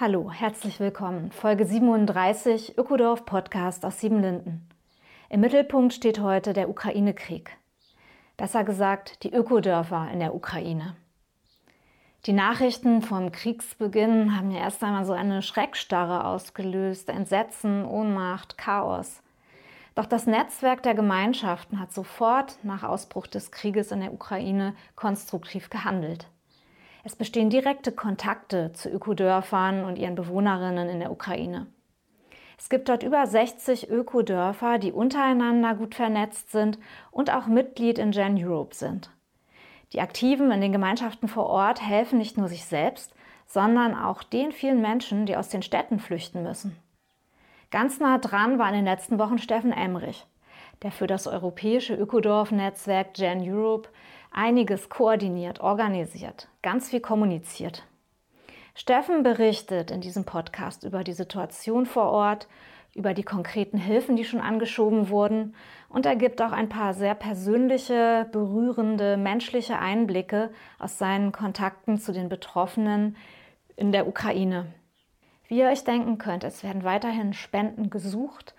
Hallo, herzlich willkommen. Folge 37 Ökodorf Podcast aus Siebenlinden. Im Mittelpunkt steht heute der Ukraine-Krieg. Besser gesagt, die Ökodörfer in der Ukraine. Die Nachrichten vom Kriegsbeginn haben ja erst einmal so eine Schreckstarre ausgelöst, Entsetzen, Ohnmacht, Chaos. Doch das Netzwerk der Gemeinschaften hat sofort nach Ausbruch des Krieges in der Ukraine konstruktiv gehandelt. Es bestehen direkte Kontakte zu Ökodörfern und ihren Bewohnerinnen in der Ukraine. Es gibt dort über 60 Ökodörfer, die untereinander gut vernetzt sind und auch Mitglied in Gen Europe sind. Die Aktiven in den Gemeinschaften vor Ort helfen nicht nur sich selbst, sondern auch den vielen Menschen, die aus den Städten flüchten müssen. Ganz nah dran war in den letzten Wochen Steffen Emrich, der für das europäische Ökodorf-Netzwerk Gen Europe einiges koordiniert, organisiert, ganz viel kommuniziert. Steffen berichtet in diesem Podcast über die Situation vor Ort, über die konkreten Hilfen, die schon angeschoben wurden und er gibt auch ein paar sehr persönliche, berührende, menschliche Einblicke aus seinen Kontakten zu den Betroffenen in der Ukraine. Wie ihr euch denken könnt, es werden weiterhin Spenden gesucht.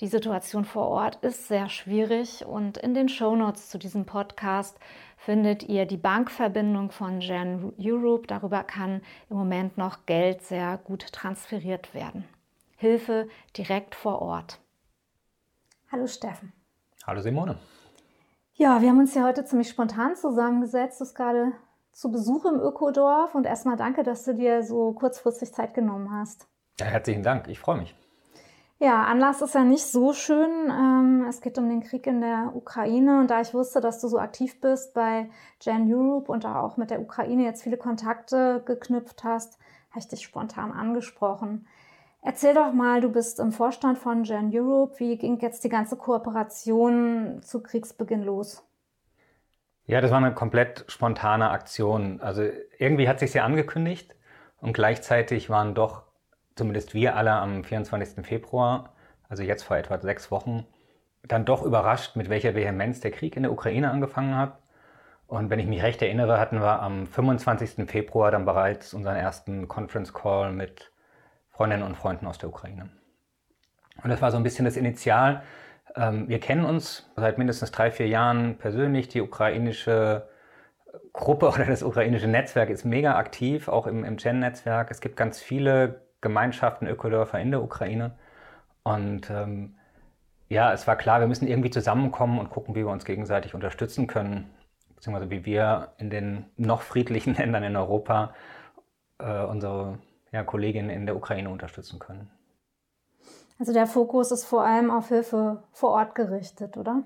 Die Situation vor Ort ist sehr schwierig und in den Shownotes zu diesem Podcast findet ihr die Bankverbindung von Gen Europe. Darüber kann im Moment noch Geld sehr gut transferiert werden. Hilfe direkt vor Ort. Hallo Steffen. Hallo Simone. Ja, wir haben uns ja heute ziemlich spontan zusammengesetzt. Du bist gerade zu Besuch im Ökodorf und erstmal danke, dass du dir so kurzfristig Zeit genommen hast. Ja, herzlichen Dank, ich freue mich. Ja, Anlass ist ja nicht so schön. Ähm, es geht um den Krieg in der Ukraine und da ich wusste, dass du so aktiv bist bei Gen Europe und da auch mit der Ukraine jetzt viele Kontakte geknüpft hast, habe ich dich spontan angesprochen. Erzähl doch mal, du bist im Vorstand von Gen Europe. Wie ging jetzt die ganze Kooperation zu Kriegsbeginn los? Ja, das war eine komplett spontane Aktion. Also irgendwie hat sich sie angekündigt und gleichzeitig waren doch zumindest wir alle am 24. Februar, also jetzt vor etwa sechs Wochen, dann doch überrascht, mit welcher Vehemenz der Krieg in der Ukraine angefangen hat. Und wenn ich mich recht erinnere, hatten wir am 25. Februar dann bereits unseren ersten Conference Call mit Freundinnen und Freunden aus der Ukraine. Und das war so ein bisschen das Initial, wir kennen uns seit mindestens drei, vier Jahren persönlich. Die ukrainische Gruppe oder das ukrainische Netzwerk ist mega aktiv, auch im, im Gen-Netzwerk. Es gibt ganz viele Gemeinschaften, Ökodörfer in der Ukraine. Und ähm, ja, es war klar, wir müssen irgendwie zusammenkommen und gucken, wie wir uns gegenseitig unterstützen können, beziehungsweise wie wir in den noch friedlichen Ländern in Europa äh, unsere ja, Kolleginnen in der Ukraine unterstützen können. Also der Fokus ist vor allem auf Hilfe vor Ort gerichtet, oder?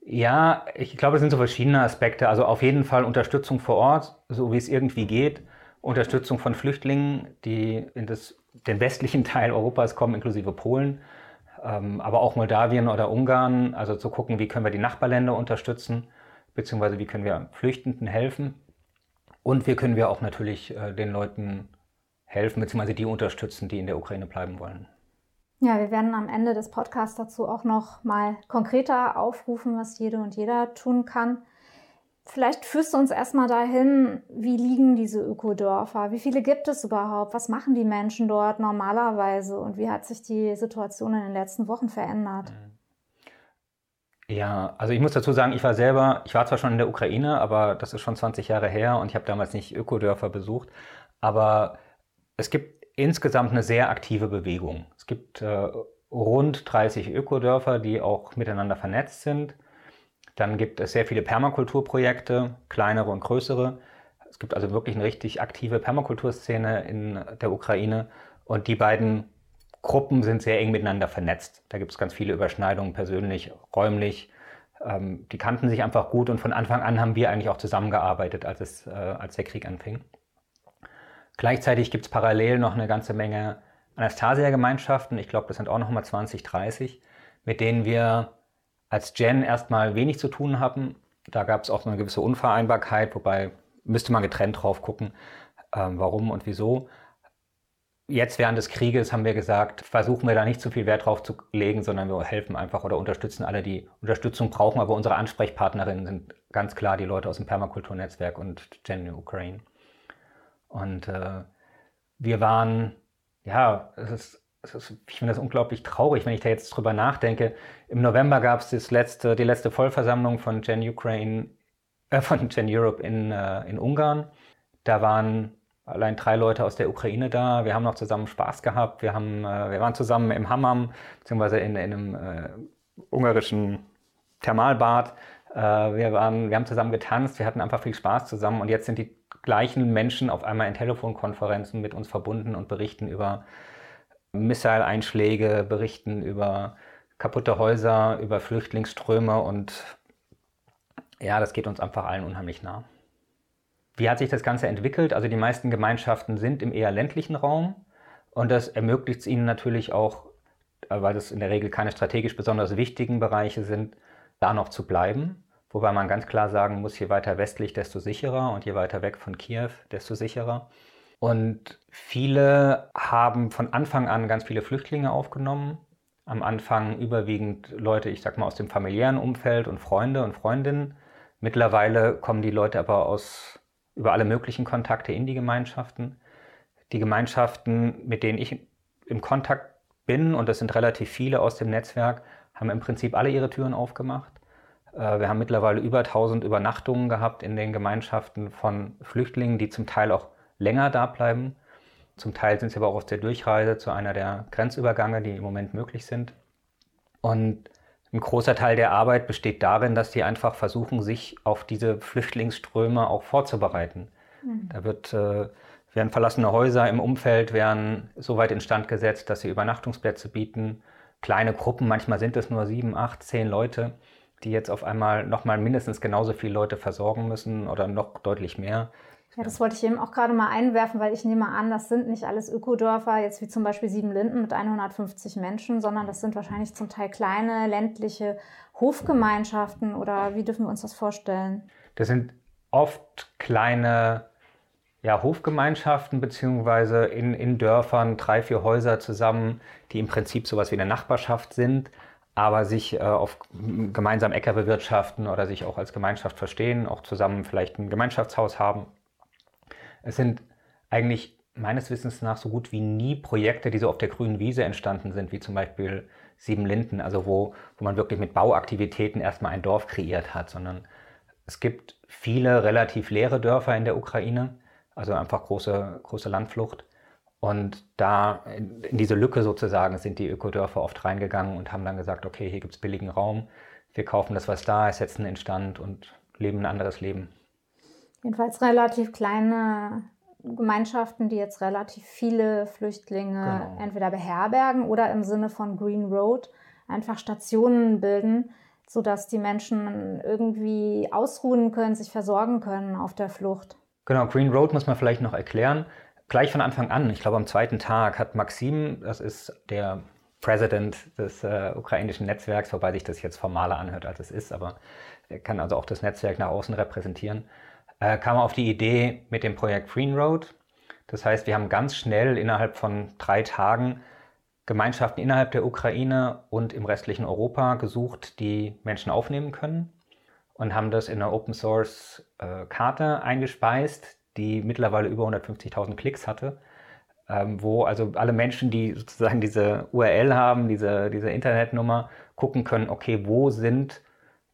Ja, ich glaube, es sind so verschiedene Aspekte. Also auf jeden Fall Unterstützung vor Ort, so wie es irgendwie geht. Unterstützung von Flüchtlingen, die in das, den westlichen Teil Europas kommen, inklusive Polen, ähm, aber auch Moldawien oder Ungarn. Also zu gucken, wie können wir die Nachbarländer unterstützen, beziehungsweise wie können wir Flüchtenden helfen. Und wie können wir auch natürlich äh, den Leuten helfen, beziehungsweise die unterstützen, die in der Ukraine bleiben wollen. Ja, wir werden am Ende des Podcasts dazu auch noch mal konkreter aufrufen, was jede und jeder tun kann. Vielleicht führst du uns erstmal dahin, wie liegen diese Ökodörfer? Wie viele gibt es überhaupt? Was machen die Menschen dort normalerweise? Und wie hat sich die Situation in den letzten Wochen verändert? Ja, also ich muss dazu sagen, ich war selber, ich war zwar schon in der Ukraine, aber das ist schon 20 Jahre her und ich habe damals nicht Ökodörfer besucht. Aber es gibt insgesamt eine sehr aktive Bewegung. Es gibt äh, rund 30 Ökodörfer, die auch miteinander vernetzt sind. Dann gibt es sehr viele Permakulturprojekte, kleinere und größere. Es gibt also wirklich eine richtig aktive Permakulturszene in der Ukraine. Und die beiden Gruppen sind sehr eng miteinander vernetzt. Da gibt es ganz viele Überschneidungen persönlich, räumlich. Ähm, die kannten sich einfach gut und von Anfang an haben wir eigentlich auch zusammengearbeitet, als, es, äh, als der Krieg anfing. Gleichzeitig gibt es parallel noch eine ganze Menge Anastasia-Gemeinschaften, ich glaube, das sind auch noch mal 20, 30, mit denen wir als Gen erstmal wenig zu tun haben. Da gab es auch eine gewisse Unvereinbarkeit, wobei müsste man getrennt drauf gucken, ähm, warum und wieso. Jetzt während des Krieges haben wir gesagt, versuchen wir da nicht zu viel Wert drauf zu legen, sondern wir helfen einfach oder unterstützen alle, die Unterstützung brauchen. Aber unsere Ansprechpartnerinnen sind ganz klar die Leute aus dem Permakulturnetzwerk und Gen Ukraine. Und äh, wir waren, ja, es ist, es ist, ich finde das unglaublich traurig, wenn ich da jetzt drüber nachdenke. Im November gab es letzte, die letzte Vollversammlung von Gen Ukraine, äh, von Gen Europe in, äh, in Ungarn. Da waren allein drei Leute aus der Ukraine da. Wir haben noch zusammen Spaß gehabt. Wir, haben, äh, wir waren zusammen im Hammam, beziehungsweise in, in einem äh, ungarischen Thermalbad. Äh, wir, waren, wir haben zusammen getanzt. Wir hatten einfach viel Spaß zusammen. Und jetzt sind die gleichen Menschen auf einmal in Telefonkonferenzen mit uns verbunden und berichten über Missile-Einschläge, berichten über kaputte Häuser, über Flüchtlingsströme und ja, das geht uns einfach allen unheimlich nah. Wie hat sich das Ganze entwickelt? Also die meisten Gemeinschaften sind im eher ländlichen Raum und das ermöglicht es ihnen natürlich auch, weil das in der Regel keine strategisch besonders wichtigen Bereiche sind, da noch zu bleiben. Wobei man ganz klar sagen muss, je weiter westlich, desto sicherer und je weiter weg von Kiew, desto sicherer. Und viele haben von Anfang an ganz viele Flüchtlinge aufgenommen. Am Anfang überwiegend Leute, ich sag mal, aus dem familiären Umfeld und Freunde und Freundinnen. Mittlerweile kommen die Leute aber aus über alle möglichen Kontakte in die Gemeinschaften. Die Gemeinschaften, mit denen ich im Kontakt bin, und das sind relativ viele aus dem Netzwerk, haben im Prinzip alle ihre Türen aufgemacht. Äh, wir haben mittlerweile über 1000 Übernachtungen gehabt in den Gemeinschaften von Flüchtlingen, die zum Teil auch länger da bleiben. Zum Teil sind sie aber auch aus der Durchreise zu einer der Grenzübergänge, die im Moment möglich sind. Und ein großer Teil der Arbeit besteht darin, dass die einfach versuchen, sich auf diese Flüchtlingsströme auch vorzubereiten. Mhm. Da wird, äh, werden verlassene Häuser im Umfeld werden so weit instand gesetzt, dass sie Übernachtungsplätze bieten. Kleine Gruppen, manchmal sind es nur sieben, acht, zehn Leute, die jetzt auf einmal nochmal mindestens genauso viele Leute versorgen müssen oder noch deutlich mehr. Ja, das wollte ich eben auch gerade mal einwerfen, weil ich nehme an, das sind nicht alles Ökodörfer, jetzt wie zum Beispiel Siebenlinden mit 150 Menschen, sondern das sind wahrscheinlich zum Teil kleine ländliche Hofgemeinschaften oder wie dürfen wir uns das vorstellen? Das sind oft kleine ja, Hofgemeinschaften beziehungsweise in, in Dörfern drei, vier Häuser zusammen, die im Prinzip sowas wie eine Nachbarschaft sind, aber sich äh, auf gemeinsam Äcker bewirtschaften oder sich auch als Gemeinschaft verstehen, auch zusammen vielleicht ein Gemeinschaftshaus haben. Es sind eigentlich meines Wissens nach so gut wie nie Projekte, die so auf der grünen Wiese entstanden sind, wie zum Beispiel Sieben Linden, also wo, wo man wirklich mit Bauaktivitäten erstmal ein Dorf kreiert hat, sondern es gibt viele relativ leere Dörfer in der Ukraine, also einfach große, große Landflucht. Und da in, diese Lücke sozusagen sind die Ökodörfer oft reingegangen und haben dann gesagt, okay, hier gibt es billigen Raum, wir kaufen das, was da ist, setzen in Stand und leben ein anderes Leben. Jedenfalls relativ kleine Gemeinschaften, die jetzt relativ viele Flüchtlinge genau. entweder beherbergen oder im Sinne von Green Road einfach Stationen bilden, sodass die Menschen irgendwie ausruhen können, sich versorgen können auf der Flucht. Genau, Green Road muss man vielleicht noch erklären gleich von Anfang an, ich glaube am zweiten Tag, hat Maxim, das ist der President des äh, ukrainischen Netzwerks, wobei sich das jetzt formaler anhört, als es ist, aber er kann also auch das Netzwerk nach außen repräsentieren, äh, kam auf die Idee mit dem Projekt Green Road. Das heißt, wir haben ganz schnell innerhalb von drei Tagen Gemeinschaften innerhalb der Ukraine und im restlichen Europa gesucht, die Menschen aufnehmen können und haben das in eine Open Source äh, Karte eingespeist, die mittlerweile über 150.000 Klicks hatte, ähm, wo also alle Menschen, die sozusagen diese URL haben, diese, diese Internetnummer, gucken können, okay, wo sind,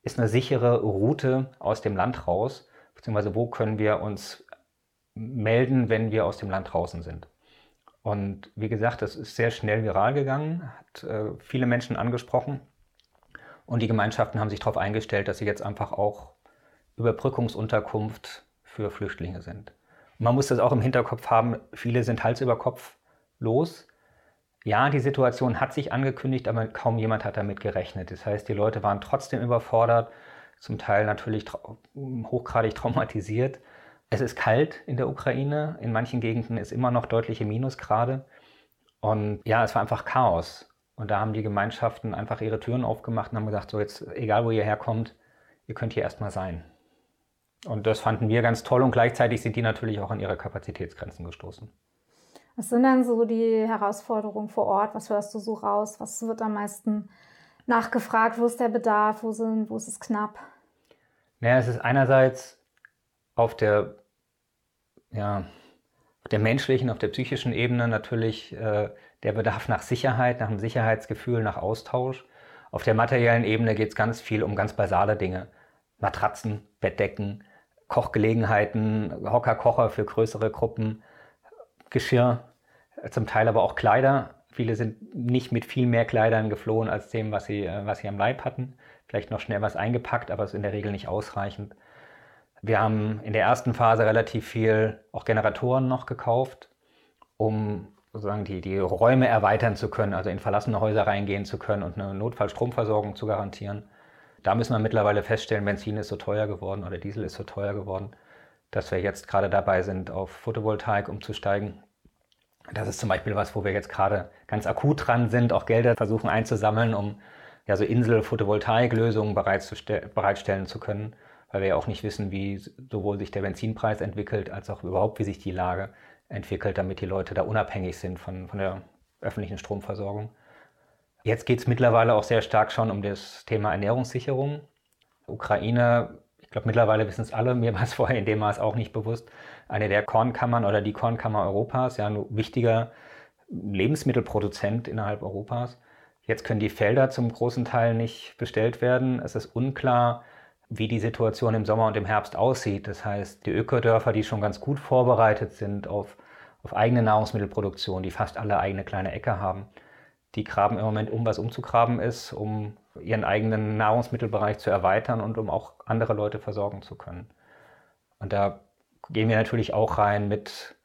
ist eine sichere Route aus dem Land raus, beziehungsweise wo können wir uns melden, wenn wir aus dem Land draußen sind. Und wie gesagt, das ist sehr schnell viral gegangen, hat äh, viele Menschen angesprochen. Und die Gemeinschaften haben sich darauf eingestellt, dass sie jetzt einfach auch Überbrückungsunterkunft für Flüchtlinge sind. Man muss das auch im Hinterkopf haben, viele sind Hals über Kopf los. ja, die Situation hat sich angekündigt, aber kaum jemand hat damit gerechnet. Das heißt, die Leute waren trotzdem überfordert, zum Teil natürlich tra hochgradig traumatisiert. Es ist kalt in der Ukraine. In manchen Gegenden ist immer noch deutliche Minusgrade. Und ja, es war einfach Chaos. Und da haben die Gemeinschaften einfach ihre Türen aufgemacht und haben gesagt, so jetzt, egal wo ihr herkommt, ihr könnt hier erstmal sein. Und das fanden wir ganz toll und gleichzeitig sind die natürlich auch an ihre Kapazitätsgrenzen gestoßen. Was sind denn so die Herausforderungen vor Ort? Was hörst du so raus? Was wird am meisten nachgefragt? Wo ist der Bedarf? Wo, sind, wo ist es knapp? Naja, es ist einerseits auf der, ja, auf der menschlichen, auf der psychischen Ebene natürlich äh, der Bedarf nach Sicherheit, nach einem Sicherheitsgefühl, nach Austausch. Auf der materiellen Ebene geht es ganz viel um ganz basale Dinge. Matratzen, Bettdecken, Kochgelegenheiten, Hocker, Kocher für größere Gruppen, Geschirr, zum Teil aber auch Kleider. Viele sind nicht mit viel mehr Kleidern geflohen als dem, was sie, äh, was sie am Leib hatten. Vielleicht noch schnell was eingepackt, aber es ist in der Regel nicht ausreichend. Wir haben in der ersten Phase relativ viel auch Generatoren noch gekauft, um sozusagen die, die Räume erweitern zu können, also in verlassene Häuser reingehen zu können und eine Notfallstromversorgung zu garantieren. Da müssen wir mittlerweile feststellen, Benzin ist so teuer geworden oder Diesel ist so teuer geworden, dass wir jetzt gerade dabei sind, auf Photovoltaik umzusteigen. Das ist zum Beispiel was, wo wir jetzt gerade ganz akut dran sind, auch Gelder versuchen einzusammeln, um ja so Insel-Photovoltaiklösungen bereitstellen zu können, weil wir ja auch nicht wissen, wie sowohl sich der Benzinpreis entwickelt, als auch überhaupt, wie sich die Lage entwickelt, damit die Leute da unabhängig sind von, von der öffentlichen Stromversorgung. Jetzt geht es mittlerweile auch sehr stark schon um das Thema Ernährungssicherung. Ukraine, ich glaube mittlerweile wissen es alle, mir war es vorher in dem Maß auch nicht bewusst, eine der Kornkammern oder die Kornkammer Europas, ja ein wichtiger Lebensmittelproduzent innerhalb Europas. Jetzt können die Felder zum großen Teil nicht bestellt werden. Es ist unklar, wie die Situation im Sommer und im Herbst aussieht. Das heißt, die Ökodörfer, die schon ganz gut vorbereitet sind auf, auf eigene Nahrungsmittelproduktion, die fast alle eigene kleine Ecke haben, die graben im Moment um, was umzugraben ist, um ihren eigenen Nahrungsmittelbereich zu erweitern und um auch andere Leute versorgen zu können. Und da gehen wir natürlich auch rein mit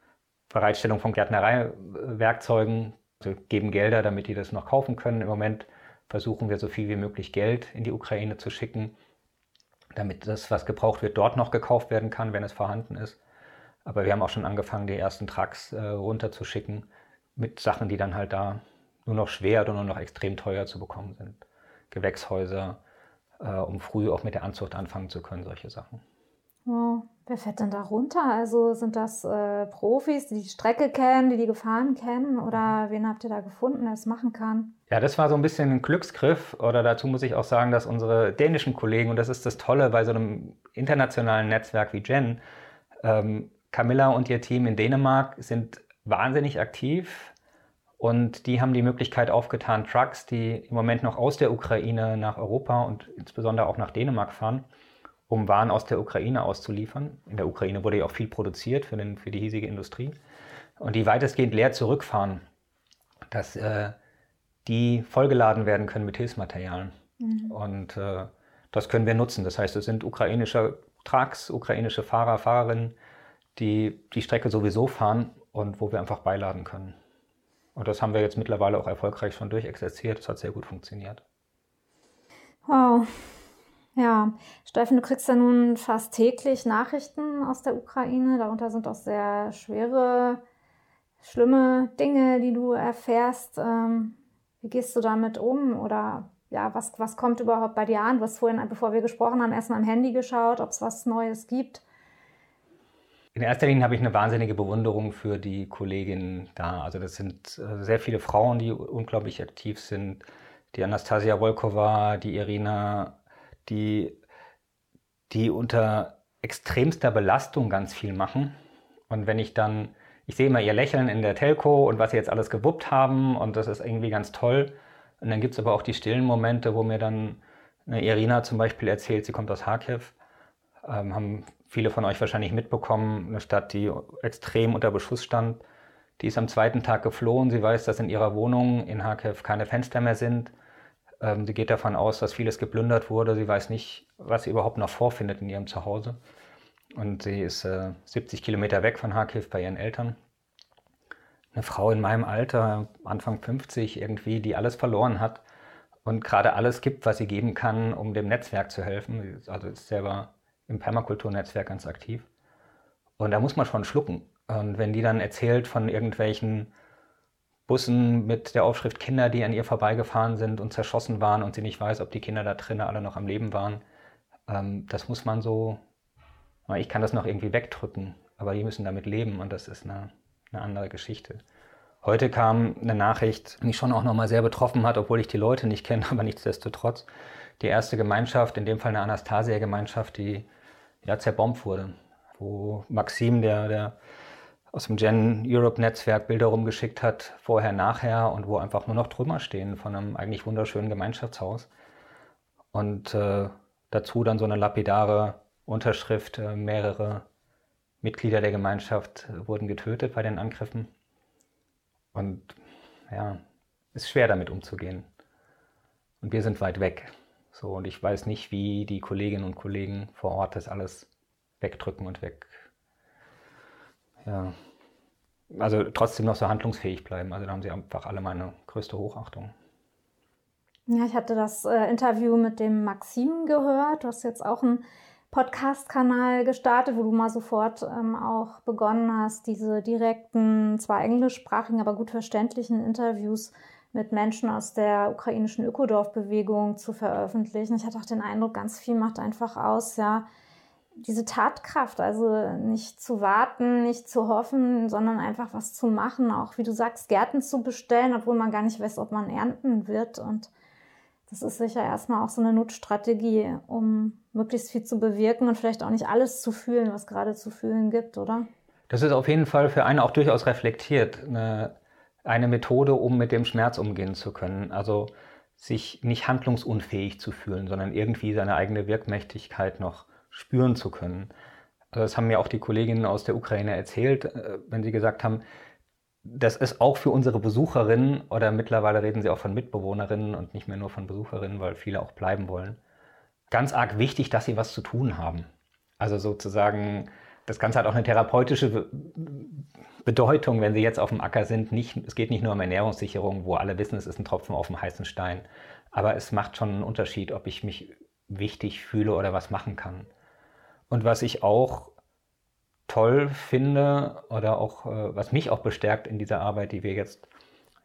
Bereitstellung von Gärtnereiwerkzeugen, also geben Gelder, damit die das noch kaufen können. Im Moment versuchen wir so viel wie möglich Geld in die Ukraine zu schicken, damit das, was gebraucht wird, dort noch gekauft werden kann, wenn es vorhanden ist. Aber wir haben auch schon angefangen, die ersten Trucks äh, runterzuschicken mit Sachen, die dann halt da nur noch schwer oder nur noch extrem teuer zu bekommen sind. Gewächshäuser, äh, um früh auch mit der Anzucht anfangen zu können, solche Sachen. Wow. Wer fährt denn da runter? Also sind das äh, Profis, die die Strecke kennen, die die Gefahren kennen? Oder wen habt ihr da gefunden, der es machen kann? Ja, das war so ein bisschen ein Glücksgriff. Oder dazu muss ich auch sagen, dass unsere dänischen Kollegen, und das ist das Tolle bei so einem internationalen Netzwerk wie Gen, ähm, Camilla und ihr Team in Dänemark sind wahnsinnig aktiv. Und die haben die Möglichkeit aufgetan, Trucks, die im Moment noch aus der Ukraine nach Europa und insbesondere auch nach Dänemark fahren, um Waren aus der Ukraine auszuliefern. In der Ukraine wurde ja auch viel produziert für, den, für die hiesige Industrie. Und die weitestgehend leer zurückfahren, dass äh, die vollgeladen werden können mit Hilfsmaterialien. Mhm. Und äh, das können wir nutzen. Das heißt, es sind ukrainische Trucks, ukrainische Fahrer, Fahrerinnen, die die Strecke sowieso fahren und wo wir einfach beiladen können. Und das haben wir jetzt mittlerweile auch erfolgreich schon durchexerziert. Das hat sehr gut funktioniert. Wow. Ja, Steffen, du kriegst ja nun fast täglich Nachrichten aus der Ukraine. Darunter sind auch sehr schwere, schlimme Dinge, die du erfährst. Ähm, wie gehst du damit um? Oder ja, was, was kommt überhaupt bei dir an? Du hast vorhin, bevor wir gesprochen haben, erstmal am Handy geschaut, ob es was Neues gibt. In erster Linie habe ich eine wahnsinnige Bewunderung für die Kolleginnen da. Also das sind äh, sehr viele Frauen, die unglaublich aktiv sind. Die Anastasia Volkova, die Irina die, die unter extremster Belastung ganz viel machen. Und wenn ich dann, ich sehe immer ihr Lächeln in der Telco und was sie jetzt alles gewuppt haben und das ist irgendwie ganz toll. Und dann gibt es aber auch die stillen Momente, wo mir dann eine Irina zum Beispiel erzählt, sie kommt aus Kharkiv. Ähm, haben viele von euch wahrscheinlich mitbekommen, eine Stadt, die extrem unter Beschuss stand. Die ist am zweiten Tag geflohen. Sie weiß, dass in ihrer Wohnung in Kharkiv keine Fenster mehr sind. Ähm, sie geht davon aus, dass vieles geplündert wurde. Sie weiß nicht, was sie überhaupt noch vorfindet in ihrem Zuhause. Und sie ist äh, 70 Kilometer weg von Kharkiv bei ihren Eltern. eine Frau in meinem Alter, Anfang 50 irgendwie, die alles verloren hat und gerade alles gibt, was sie geben kann, um dem Netzwerk zu helfen. Also ist selber im Permakulturnetzwerk ganz aktiv. Und da muss man schon schlucken. Und wenn die dann erzählt von irgendwelchen Bussen mit der Aufschrift Kinder, die an ihr vorbeigefahren sind und zerschossen waren und sie nicht weiß, ob die Kinder da drinnen alle noch am Leben waren, ähm, das muss man so, ich kann das noch irgendwie wegdrücken, aber die müssen damit leben und das ist eine, eine andere Geschichte. Heute kam eine Nachricht, die mich schon auch nochmal sehr betroffen hat, obwohl ich die Leute nicht kenne, aber nichtsdestotrotz. Die erste Gemeinschaft, in dem Fall eine Anastasia-Gemeinschaft, die ja zerbombt wurde, wo Maxim, der, der aus dem Gen Europe Netzwerk Bilder rumgeschickt hat, vorher, nachher und wo einfach nur noch Trümmer stehen von einem eigentlich wunderschönen Gemeinschaftshaus. Und äh, dazu dann so eine lapidare Unterschrift, äh, mehrere Mitglieder der Gemeinschaft wurden getötet bei den Angriffen. Und ja, ist schwer damit umzugehen. Und wir sind weit weg. So, und ich weiß nicht, wie die Kolleginnen und Kollegen vor Ort das alles wegdrücken und weg ja, also trotzdem noch so handlungsfähig bleiben. Also da haben sie einfach alle meine größte Hochachtung. Ja, ich hatte das äh, Interview mit dem Maxim gehört. Du hast jetzt auch einen Podcast-Kanal gestartet, wo du mal sofort ähm, auch begonnen hast, diese direkten, zwar englischsprachigen, aber gut verständlichen Interviews mit Menschen aus der ukrainischen Ökodorfbewegung zu veröffentlichen. Ich hatte auch den Eindruck, ganz viel macht einfach aus, ja, diese Tatkraft, also nicht zu warten, nicht zu hoffen, sondern einfach was zu machen, auch wie du sagst, Gärten zu bestellen, obwohl man gar nicht weiß, ob man ernten wird. Und das ist sicher erstmal auch so eine Notstrategie, um möglichst viel zu bewirken und vielleicht auch nicht alles zu fühlen, was gerade zu fühlen gibt, oder? Das ist auf jeden Fall für einen auch durchaus reflektiert, eine, eine Methode, um mit dem Schmerz umgehen zu können. Also sich nicht handlungsunfähig zu fühlen, sondern irgendwie seine eigene Wirkmächtigkeit noch spüren zu können. Also das haben mir auch die Kolleginnen aus der Ukraine erzählt, äh, wenn sie gesagt haben, das ist auch für unsere Besucherinnen oder mittlerweile reden sie auch von Mitbewohnerinnen und nicht mehr nur von Besucherinnen, weil viele auch bleiben wollen, ganz arg wichtig, dass sie was zu tun haben. Also sozusagen, das Ganze hat auch eine therapeutische Bedeutung, wenn sie jetzt auf dem Acker sind. Nicht, es geht nicht nur um Ernährungssicherung, wo alle wissen, es ist ein Tropfen auf dem heißen Stein. Aber es macht schon einen Unterschied, ob ich mich wichtig fühle oder was machen kann. Und was ich auch toll finde oder auch äh, was mich auch bestärkt in dieser Arbeit, die wir jetzt,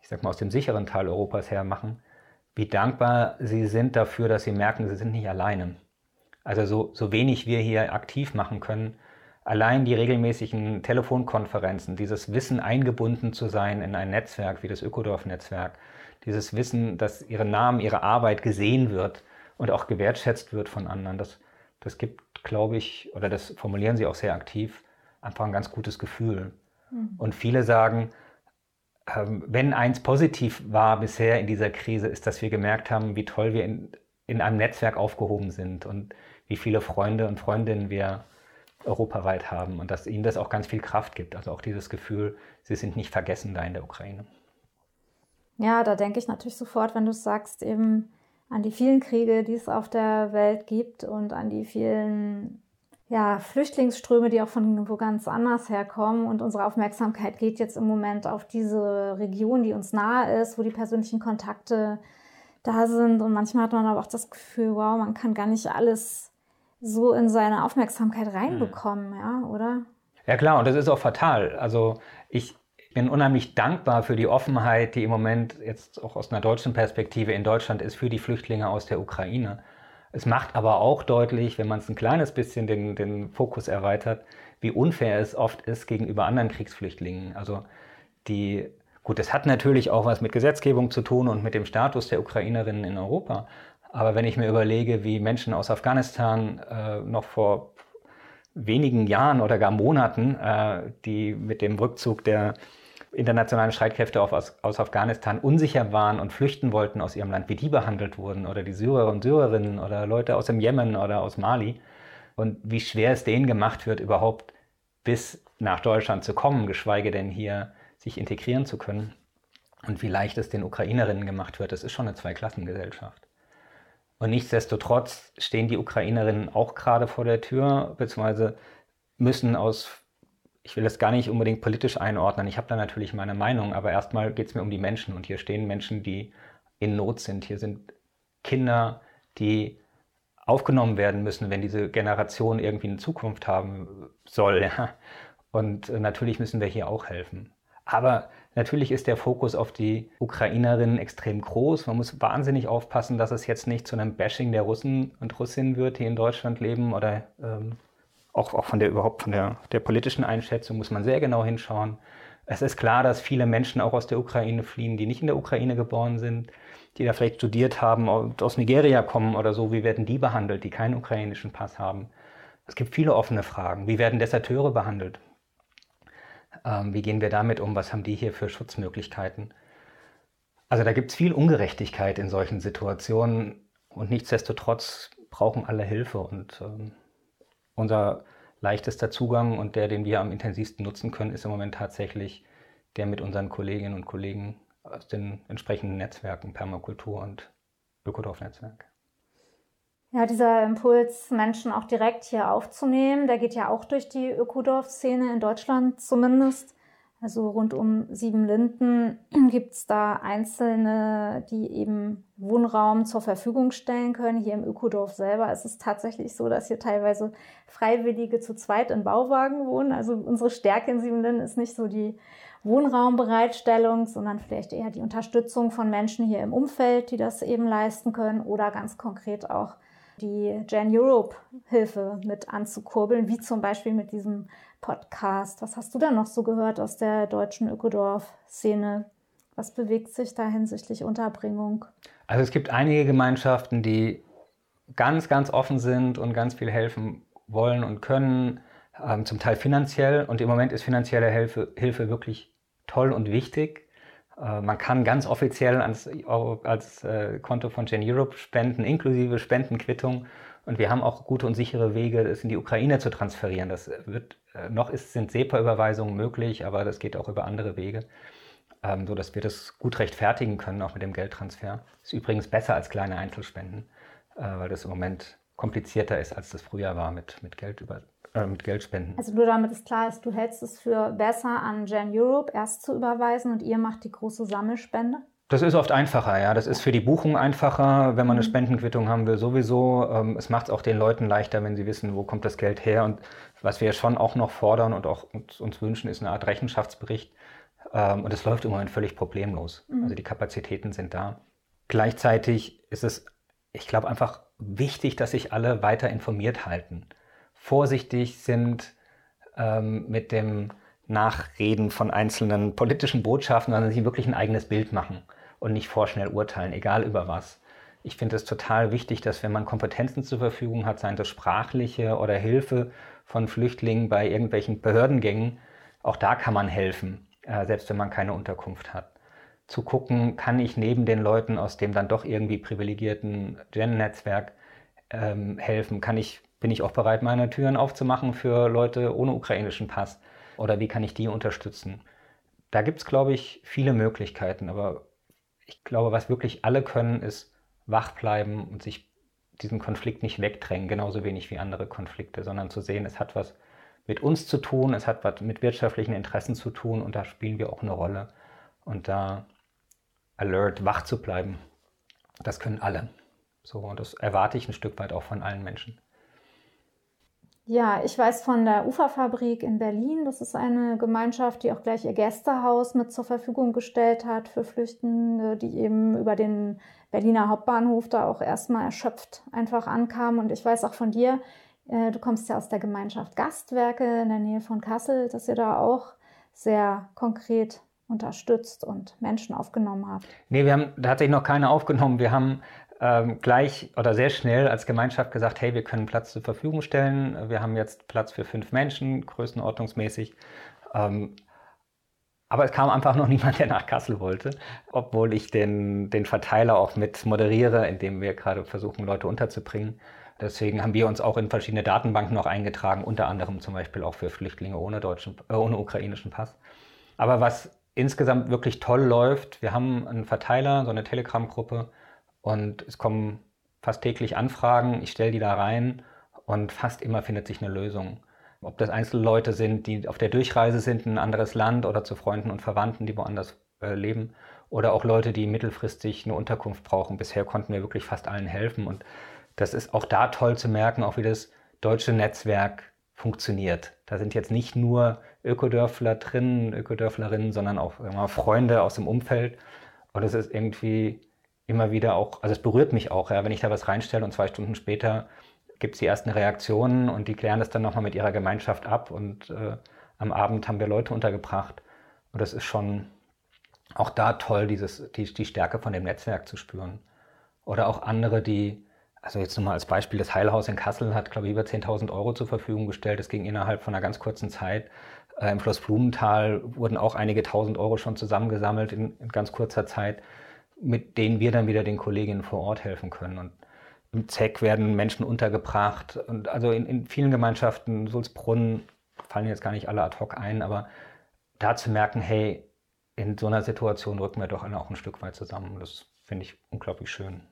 ich sag mal, aus dem sicheren Teil Europas her machen, wie dankbar sie sind dafür, dass sie merken, sie sind nicht alleine. Also so, so wenig wir hier aktiv machen können, allein die regelmäßigen Telefonkonferenzen, dieses Wissen eingebunden zu sein in ein Netzwerk wie das Ökodorf-Netzwerk, dieses Wissen, dass ihre Namen, ihre Arbeit gesehen wird und auch gewertschätzt wird von anderen, das, das gibt glaube ich, oder das formulieren sie auch sehr aktiv, einfach ein ganz gutes Gefühl. Mhm. Und viele sagen, ähm, wenn eins positiv war bisher in dieser Krise, ist, dass wir gemerkt haben, wie toll wir in, in einem Netzwerk aufgehoben sind und wie viele Freunde und Freundinnen wir europaweit haben und dass ihnen das auch ganz viel Kraft gibt. Also auch dieses Gefühl, sie sind nicht vergessen da in der Ukraine. Ja, da denke ich natürlich sofort, wenn du sagst, eben an die vielen Kriege, die es auf der Welt gibt und an die vielen ja, Flüchtlingsströme, die auch von wo ganz anders herkommen. Und unsere Aufmerksamkeit geht jetzt im Moment auf diese Region, die uns nahe ist, wo die persönlichen Kontakte da sind. Und manchmal hat man aber auch das Gefühl, wow, man kann gar nicht alles so in seine Aufmerksamkeit reinbekommen, hm. ja, oder? Ja klar, und das ist auch fatal. Also ich, bin unheimlich dankbar für die Offenheit, die im Moment jetzt auch aus einer deutschen Perspektive in Deutschland ist für die Flüchtlinge aus der Ukraine. Es macht aber auch deutlich, wenn man es ein kleines bisschen den, den Fokus erweitert, wie unfair es oft ist gegenüber anderen Kriegsflüchtlingen. Also die, gut, das hat natürlich auch was mit Gesetzgebung zu tun und mit dem Status der Ukrainerinnen in Europa. Aber wenn ich mir überlege, wie Menschen aus Afghanistan äh, noch vor wenigen Jahren oder gar Monaten, äh, die mit dem Rückzug der internationalen Streitkräfte aus, aus Afghanistan unsicher waren und flüchten wollten aus ihrem Land, wie die behandelt wurden oder die Syrer und Syrerinnen oder Leute aus dem Jemen oder aus Mali und wie schwer es denen gemacht wird, überhaupt bis nach Deutschland zu kommen, geschweige denn hier sich integrieren zu können und wie leicht es den Ukrainerinnen gemacht wird. Das ist schon eine Zweiklassengesellschaft. Und nichtsdestotrotz stehen die Ukrainerinnen auch gerade vor der Tür, beziehungsweise müssen aus ich will das gar nicht unbedingt politisch einordnen. Ich habe da natürlich meine Meinung, aber erstmal geht es mir um die Menschen. Und hier stehen Menschen, die in Not sind. Hier sind Kinder, die aufgenommen werden müssen, wenn diese Generation irgendwie eine Zukunft haben soll. Ja. Und äh, natürlich müssen wir hier auch helfen. Aber natürlich ist der Fokus auf die Ukrainerinnen extrem groß. Man muss wahnsinnig aufpassen, dass es jetzt nicht zu einem Bashing der Russen und Russinnen wird, die in Deutschland leben oder ähm, auch, auch von der überhaupt von der, der politischen Einschätzung muss man sehr genau hinschauen. Es ist klar, dass viele Menschen auch aus der Ukraine fliehen, die nicht in der Ukraine geboren sind, die da vielleicht studiert haben, aus Nigeria kommen oder so. Wie werden die behandelt, die keinen ukrainischen Pass haben? Es gibt viele offene Fragen. Wie werden Deserteure behandelt? Ähm, wie gehen wir damit um? Was haben die hier für Schutzmöglichkeiten? Also da gibt es viel Ungerechtigkeit in solchen Situationen und nichtsdestotrotz brauchen alle Hilfe und ähm, unser leichtester Zugang und der, den wir am intensivsten nutzen können, ist im Moment tatsächlich der mit unseren Kolleginnen und Kollegen aus den entsprechenden Netzwerken, Permakultur und Ökodorf-Netzwerk. Ja, dieser Impuls, Menschen auch direkt hier aufzunehmen, der geht ja auch durch die Ökodorf-Szene in Deutschland zumindest. Also rund um Siebenlinden gibt es da Einzelne, die eben Wohnraum zur Verfügung stellen können. Hier im Ökodorf selber ist es tatsächlich so, dass hier teilweise Freiwillige zu zweit in Bauwagen wohnen. Also unsere Stärke in Siebenlinden ist nicht so die Wohnraumbereitstellung, sondern vielleicht eher die Unterstützung von Menschen hier im Umfeld, die das eben leisten können oder ganz konkret auch die Gen Europe Hilfe mit anzukurbeln, wie zum Beispiel mit diesem Podcast. Was hast du da noch so gehört aus der deutschen Ökodorf-Szene? Was bewegt sich da hinsichtlich Unterbringung? Also es gibt einige Gemeinschaften, die ganz, ganz offen sind und ganz viel helfen wollen und können, ähm, zum Teil finanziell. Und im Moment ist finanzielle Hilfe, Hilfe wirklich toll und wichtig. Äh, man kann ganz offiziell ans, als äh, Konto von Gen Europe spenden, inklusive Spendenquittung. Und wir haben auch gute und sichere Wege, es in die Ukraine zu transferieren. Das wird äh, noch ist, sind SEPA-Überweisungen möglich, aber das geht auch über andere Wege, ähm, so dass wir das gut rechtfertigen können, auch mit dem Geldtransfer. Ist übrigens besser als kleine Einzelspenden, äh, weil das im Moment komplizierter ist, als das früher war mit, mit, Geld über, äh, mit Geldspenden. Also nur damit es klar ist, du hältst es für besser an Gen Europe erst zu überweisen und ihr macht die große Sammelspende? Das ist oft einfacher, ja. Das ist für die Buchung einfacher, wenn man eine mhm. Spendenquittung haben will, sowieso. Ähm, es macht es auch den Leuten leichter, wenn sie wissen, wo kommt das Geld her. Und was wir schon auch noch fordern und auch uns, uns wünschen, ist eine Art Rechenschaftsbericht. Ähm, und es läuft im Moment völlig problemlos. Mhm. Also die Kapazitäten sind da. Gleichzeitig ist es, ich glaube, einfach wichtig, dass sich alle weiter informiert halten. Vorsichtig sind ähm, mit dem Nachreden von einzelnen politischen Botschaften, sondern sich wirklich ein eigenes Bild machen und nicht vorschnell urteilen, egal über was. Ich finde es total wichtig, dass wenn man Kompetenzen zur Verfügung hat, seien das sprachliche oder Hilfe von Flüchtlingen bei irgendwelchen Behördengängen, auch da kann man helfen, äh, selbst wenn man keine Unterkunft hat. Zu gucken, kann ich neben den Leuten aus dem dann doch irgendwie privilegierten Gen-Netzwerk ähm, helfen? Kann ich, bin ich auch bereit, meine Türen aufzumachen für Leute ohne ukrainischen Pass? Oder wie kann ich die unterstützen? Da gibt es, glaube ich, viele Möglichkeiten, aber ich glaube, was wirklich alle können, ist wach bleiben und sich diesen Konflikt nicht wegdrängen, genauso wenig wie andere Konflikte, sondern zu sehen, es hat was mit uns zu tun, es hat was mit wirtschaftlichen Interessen zu tun und da spielen wir auch eine Rolle. Und da alert, wach zu bleiben, das können alle. So, und das erwarte ich ein Stück weit auch von allen Menschen. Ja, ich weiß von der Uferfabrik in Berlin. Das ist eine Gemeinschaft, die auch gleich ihr Gästehaus mit zur Verfügung gestellt hat für Flüchtende, die eben über den Berliner Hauptbahnhof da auch erstmal erschöpft einfach ankamen. Und ich weiß auch von dir, äh, du kommst ja aus der Gemeinschaft Gastwerke in der Nähe von Kassel, dass ihr da auch sehr konkret unterstützt und Menschen aufgenommen habt. Nee, wir haben tatsächlich noch keine aufgenommen. Wir haben ähm, gleich oder sehr schnell als Gemeinschaft gesagt, hey, wir können Platz zur Verfügung stellen. Wir haben jetzt Platz für fünf Menschen, größenordnungsmäßig. Ähm, aber es kam einfach noch niemand, der nach Kassel wollte, obwohl ich den, den Verteiler auch mit moderiere, indem wir gerade versuchen, Leute unterzubringen. Deswegen haben wir uns auch in verschiedene Datenbanken noch eingetragen, unter anderem zum Beispiel auch für Flüchtlinge ohne, deutschen, äh, ohne ukrainischen Pass. Aber was insgesamt wirklich toll läuft, wir haben einen Verteiler, so eine Telegram-Gruppe, und es kommen fast täglich Anfragen, ich stelle die da rein und fast immer findet sich eine Lösung. ob das Einzelleute sind, die auf der Durchreise sind in ein anderes Land oder zu Freunden und Verwandten, die woanders äh, leben, oder auch Leute, die mittelfristig eine Unterkunft brauchen. Bisher konnten wir wirklich fast allen helfen und das ist auch da toll zu merken, auch wie das deutsche Netzwerk funktioniert. Da sind jetzt nicht nur Ökodörfler drin, Ökodörflerinnen, sondern auch mal, Freunde aus dem Umfeld. Und es ist irgendwie immer wieder auch, also es berührt mich auch, ja, wenn ich da was reinstelle und zwei Stunden später gibt es die ersten Reaktionen und die klären das dann nochmal mit ihrer Gemeinschaft ab und äh, am Abend haben wir Leute untergebracht. Und das ist schon auch da toll, dieses, die, die Stärke von dem Netzwerk zu spüren. Oder auch andere, die, also jetzt nur mal als Beispiel, das Heilhaus in Kassel hat, glaube ich, über 10.000 Euro zur Verfügung gestellt. Das ging innerhalb von einer ganz kurzen Zeit. Äh, Im Schloss Blumenthal wurden auch einige tausend Euro schon zusammengesammelt in, in ganz kurzer Zeit, mit denen wir dann wieder den Kolleginnen vor Ort helfen können. Und im ZEC werden Menschen untergebracht. Und also in, in vielen Gemeinschaften, Sulzbrunn, fallen jetzt gar nicht alle ad hoc ein, aber da zu merken, hey, in so einer Situation rücken wir doch alle auch ein Stück weit zusammen. Das finde ich unglaublich schön.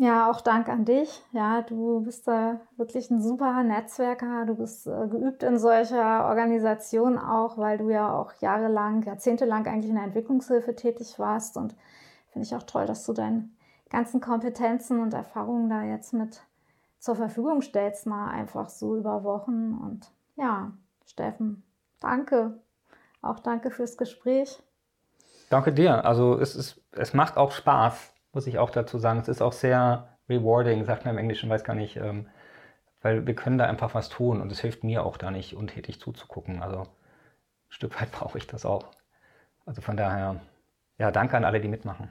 Ja, auch Dank an dich. Ja, du bist da wirklich ein super Netzwerker. Du bist äh, geübt in solcher Organisation auch, weil du ja auch jahrelang, jahrzehntelang eigentlich in der Entwicklungshilfe tätig warst. Und finde ich auch toll, dass du deine ganzen Kompetenzen und Erfahrungen da jetzt mit zur Verfügung stellst, mal einfach so über Wochen. Und ja, Steffen, danke. Auch danke fürs Gespräch. Danke dir. Also es, ist, es macht auch Spaß muss ich auch dazu sagen. Es ist auch sehr rewarding, sagt man im Englischen, weiß gar nicht, ähm, weil wir können da einfach was tun und es hilft mir auch da nicht untätig zuzugucken. Also ein Stück weit brauche ich das auch. Also von daher, ja, danke an alle, die mitmachen.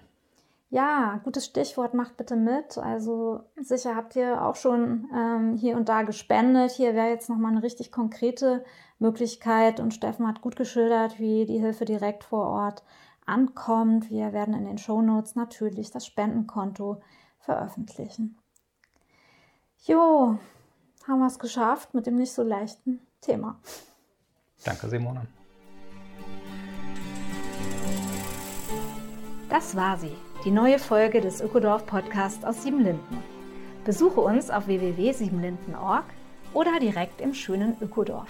Ja, gutes Stichwort, macht bitte mit. Also sicher habt ihr auch schon ähm, hier und da gespendet. Hier wäre jetzt nochmal eine richtig konkrete Möglichkeit und Steffen hat gut geschildert, wie die Hilfe direkt vor Ort ankommt. Wir werden in den Shownotes natürlich das Spendenkonto veröffentlichen. Jo, haben wir es geschafft mit dem nicht so leichten Thema. Danke, Simone. Das war sie, die neue Folge des Ökodorf Podcasts aus Siebenlinden. Besuche uns auf www.siebenlinden.org oder direkt im schönen Ökodorf.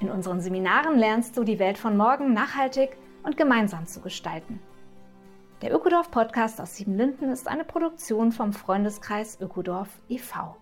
In unseren Seminaren lernst du die Welt von morgen nachhaltig und gemeinsam zu gestalten. Der Ökodorf Podcast aus Siebenlinden ist eine Produktion vom Freundeskreis Ökodorf e.V.